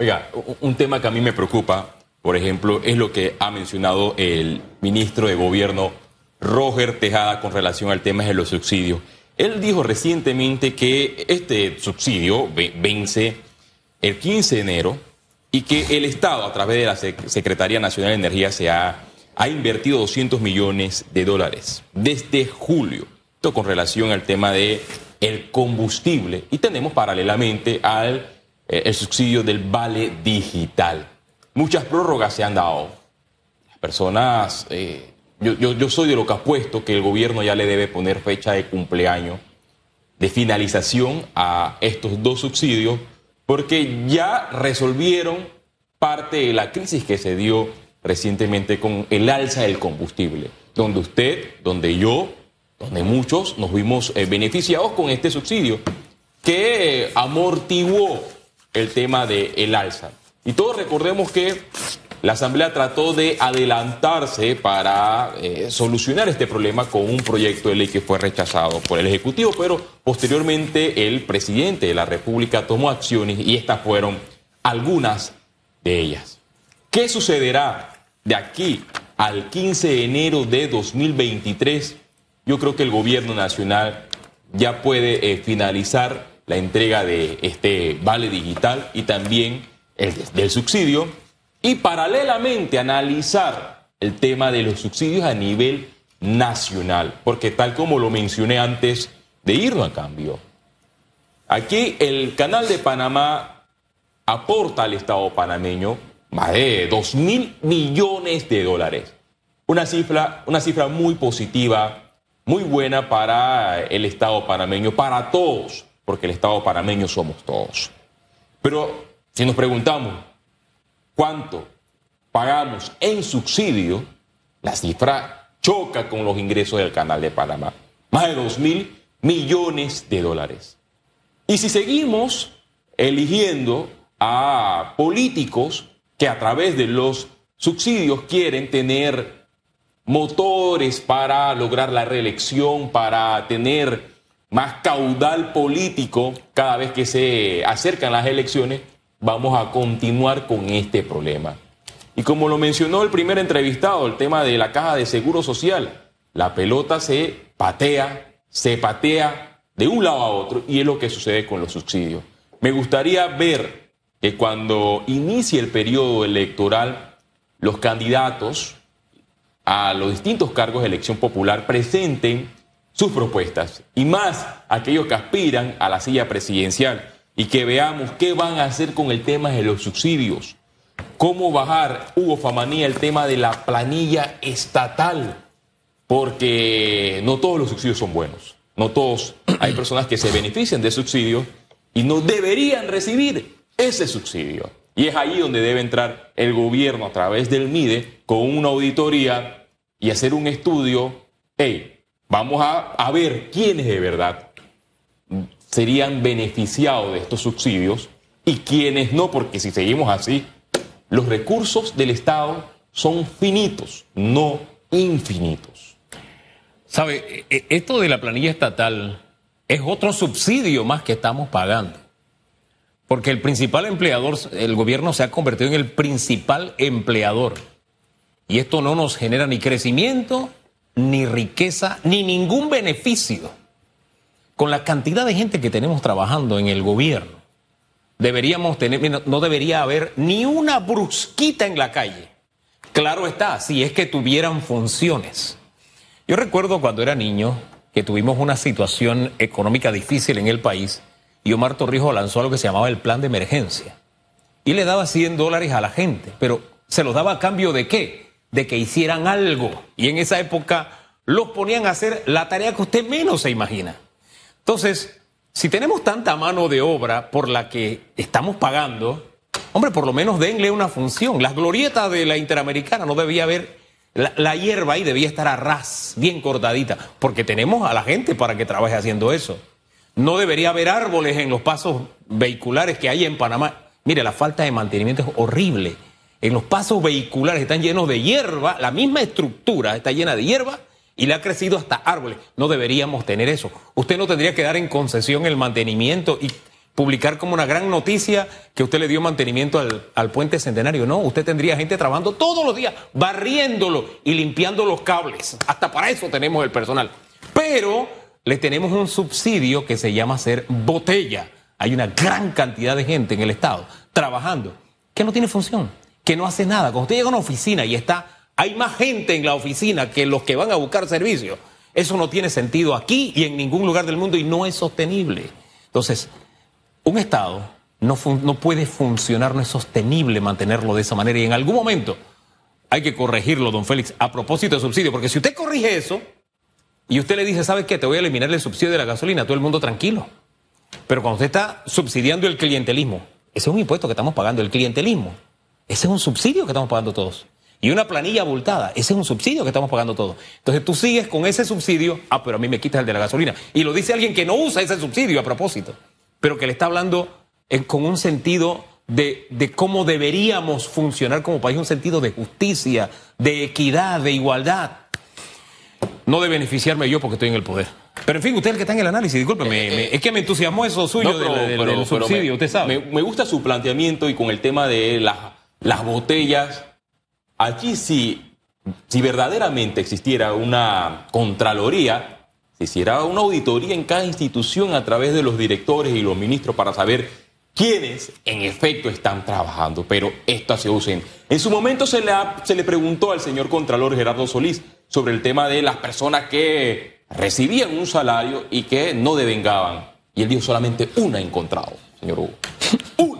Oiga, un tema que a mí me preocupa, por ejemplo, es lo que ha mencionado el ministro de Gobierno, Roger Tejada, con relación al tema de los subsidios. Él dijo recientemente que este subsidio vence el 15 de enero y que el Estado, a través de la Secretaría Nacional de Energía, se ha, ha invertido 200 millones de dólares desde julio. Esto con relación al tema de el combustible y tenemos paralelamente al eh, el subsidio del vale digital. Muchas prórrogas se han dado. Las personas, eh, yo, yo soy de lo que apuesto que el gobierno ya le debe poner fecha de cumpleaños de finalización a estos dos subsidios porque ya resolvieron parte de la crisis que se dio recientemente con el alza del combustible, donde usted, donde yo, donde muchos nos vimos eh, beneficiados con este subsidio que amortiguó el tema del el alza. Y todos recordemos que la Asamblea trató de adelantarse para eh, solucionar este problema con un proyecto de ley que fue rechazado por el Ejecutivo, pero posteriormente el presidente de la República tomó acciones y estas fueron algunas de ellas. ¿Qué sucederá de aquí al 15 de enero de 2023? Yo creo que el gobierno nacional ya puede eh, finalizar la entrega de este vale digital y también el del subsidio y paralelamente analizar el tema de los subsidios a nivel nacional, porque tal como lo mencioné antes de irnos a cambio, aquí el canal de Panamá aporta al Estado panameño más de 2 mil millones de dólares. Una cifra, una cifra muy positiva, muy buena para el Estado panameño, para todos, porque el Estado panameño somos todos. Pero si nos preguntamos, cuánto pagamos en subsidio, la cifra choca con los ingresos del Canal de Panamá. Más de 2 mil millones de dólares. Y si seguimos eligiendo a políticos que a través de los subsidios quieren tener motores para lograr la reelección, para tener más caudal político cada vez que se acercan las elecciones, vamos a continuar con este problema. Y como lo mencionó el primer entrevistado, el tema de la caja de seguro social, la pelota se patea, se patea de un lado a otro y es lo que sucede con los subsidios. Me gustaría ver que cuando inicie el periodo electoral, los candidatos a los distintos cargos de elección popular presenten sus propuestas y más aquellos que aspiran a la silla presidencial y que veamos qué van a hacer con el tema de los subsidios. Cómo bajar, Hugo Famanía, el tema de la planilla estatal. Porque no todos los subsidios son buenos. No todos. Hay personas que se benefician de subsidios y no deberían recibir ese subsidio. Y es ahí donde debe entrar el gobierno a través del MIDE con una auditoría y hacer un estudio. Hey, vamos a, a ver quiénes de verdad serían beneficiados de estos subsidios y quienes no, porque si seguimos así, los recursos del Estado son finitos, no infinitos. ¿Sabe? E, e, esto de la planilla estatal es otro subsidio más que estamos pagando. Porque el principal empleador, el gobierno se ha convertido en el principal empleador. Y esto no nos genera ni crecimiento, ni riqueza, ni ningún beneficio con la cantidad de gente que tenemos trabajando en el gobierno, deberíamos tener, no debería haber ni una brusquita en la calle. Claro está, si es que tuvieran funciones. Yo recuerdo cuando era niño que tuvimos una situación económica difícil en el país y Omar Torrijos lanzó lo que se llamaba el plan de emergencia. Y le daba 100 dólares a la gente, pero se los daba a cambio de qué? De que hicieran algo. Y en esa época los ponían a hacer la tarea que usted menos se imagina. Entonces, si tenemos tanta mano de obra por la que estamos pagando, hombre, por lo menos denle una función. Las glorietas de la Interamericana no debía haber, la, hierba ahí debía estar a ras, bien cortadita, porque tenemos a la gente para que trabaje haciendo eso. No debería haber árboles en los pasos vehiculares que hay en Panamá. Mire, la falta de mantenimiento es horrible. En los pasos vehiculares están llenos de hierba, la misma estructura está llena de hierba y le ha crecido hasta árboles. No deberíamos tener eso. Usted no tendría que dar en concesión el mantenimiento y publicar como una gran noticia que usted le dio mantenimiento al, al puente centenario. No, usted tendría gente trabajando todos los días, barriéndolo y limpiando los cables. Hasta para eso tenemos el personal. Pero le tenemos un subsidio que se llama ser botella. Hay una gran cantidad de gente en el Estado trabajando que no tiene función, que no hace nada. Cuando usted llega a una oficina y está, hay más gente en la oficina que los que van a buscar servicios. Eso no tiene sentido aquí y en ningún lugar del mundo y no es sostenible. Entonces, un Estado no, no puede funcionar, no es sostenible mantenerlo de esa manera y en algún momento hay que corregirlo, don Félix, a propósito de subsidio, porque si usted corrige eso y usted le dice, ¿sabes qué? Te voy a eliminar el subsidio de la gasolina, todo el mundo tranquilo. Pero cuando usted está subsidiando el clientelismo, ese es un impuesto que estamos pagando, el clientelismo, ese es un subsidio que estamos pagando todos. Y una planilla abultada, ese es un subsidio que estamos pagando todos. Entonces tú sigues con ese subsidio, ah, pero a mí me quitas el de la gasolina. Y lo dice alguien que no usa ese subsidio a propósito, pero que le está hablando con un sentido de, de, cómo deberíamos funcionar como país, un sentido de justicia, de equidad, de igualdad. No de beneficiarme yo porque estoy en el poder. Pero en fin, usted es el que está en el análisis, discúlpeme, Eh, me- es que me entusiasmó eso suyo No, pero- del, del- pero- del pero subsidio, me- usted sabe. Me, me gusta su planteamiento y con el tema de las, las botellas. Aquí si, si verdaderamente existiera una contraloría, se hiciera una auditoría en cada institución a través de los directores y los ministros para saber quiénes en efecto están trabajando, pero esto se usen. En su momento se le, se le preguntó al señor Contralor Gerardo Solís sobre el tema de las personas que recibían un salario y que no devengaban. Y él dijo solamente una encontrado, señor Hugo. Una.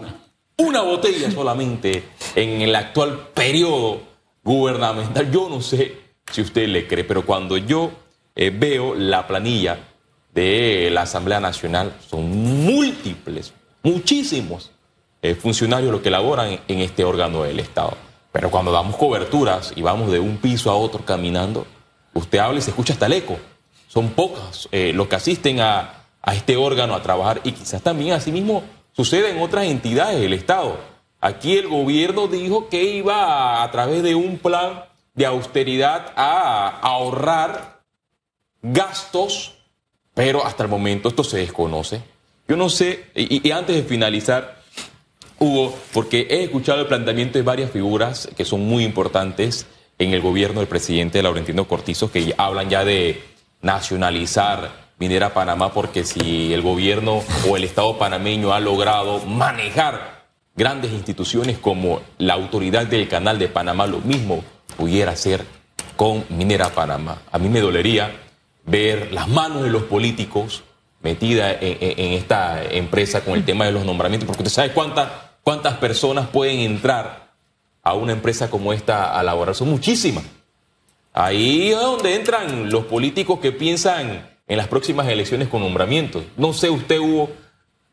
Una botella solamente en el actual periodo gubernamental. Yo no sé si usted le cree, pero cuando yo eh, veo la planilla de la Asamblea Nacional, son múltiples, muchísimos eh, funcionarios los que laboran en, este órgano del Estado. Pero cuando damos coberturas y vamos de un piso a otro caminando, usted habla y se escucha hasta el eco. Son pocos eh, los que asisten a, a este órgano a trabajar y quizás también asimismo sucede en otras entidades del Estado. Aquí el gobierno dijo que iba a, través de un plan de austeridad a ahorrar gastos, pero hasta el momento esto se desconoce. Yo no sé, y, y antes de finalizar, Hugo, porque he escuchado el planteamiento de varias figuras que son muy importantes en el gobierno del presidente Laurentino Cortizo, que hablan ya de nacionalizar Minera Panamá, porque si el gobierno o el Estado panameño ha logrado manejar grandes instituciones como la autoridad del canal de Panamá, lo mismo pudiera hacer con Minera Panamá. A mí me dolería ver las manos de los políticos metidas en esta empresa con el tema de los nombramientos, porque usted sabe cuántas, cuántas personas pueden entrar a una empresa como esta a laborar. Son muchísimas. Ahí es donde entran los políticos que piensan en las próximas elecciones con nombramientos. No sé usted, Hugo,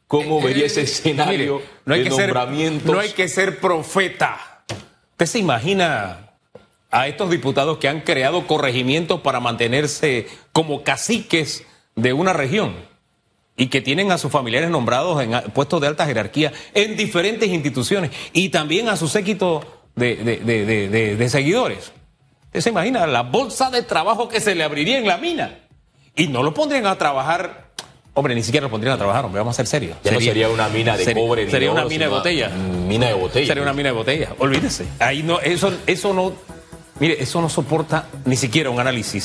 cómo vería ese escenario Mire, no hay de que ser, nombramientos. no hay que ser profeta. ¿Usted se imagina a estos diputados que han creado corregimientos para mantenerse como caciques de una región y que tienen a sus familiares nombrados en puestos de alta jerarquía en diferentes instituciones y también a su séquito de- de seguidores? ¿Usted se imagina la bolsa de trabajo que se le abriría en la mina? Y no lo pondrían a trabajar. Hombre, ni siquiera lo pondrían a trabajar, hombre, vamos a ser serios. Ya no sería una mina de sería- cobre Sería una mina de botella. Mina de botella. Sería una mina de botella. Olvídese. Ahí no, eso, eso no. Mire, eso no soporta ni siquiera un análisis.